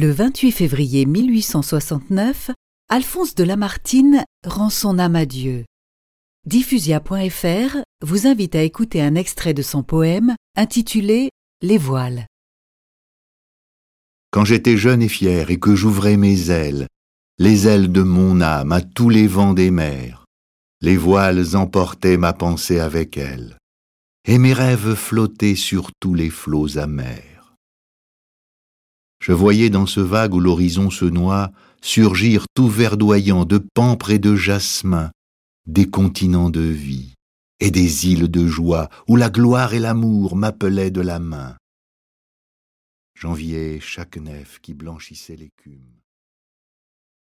Le 28 février 1869, Alphonse de Lamartine rend son âme à Dieu. Diffusia.fr vous invite à écouter un extrait de son poème intitulé Les voiles. Quand j'étais jeune et fier et que j'ouvrais mes ailes, les ailes de mon âme à tous les vents des mers, les voiles emportaient ma pensée avec elles, et mes rêves flottaient sur tous les flots amers. Je voyais dans ce vague où l'horizon se noie surgir tout verdoyant de pampres et de jasmin, des continents de vie et des îles de joie où la gloire et l'amour m'appelaient de la main. J'enviais chaque nef qui blanchissait l'écume.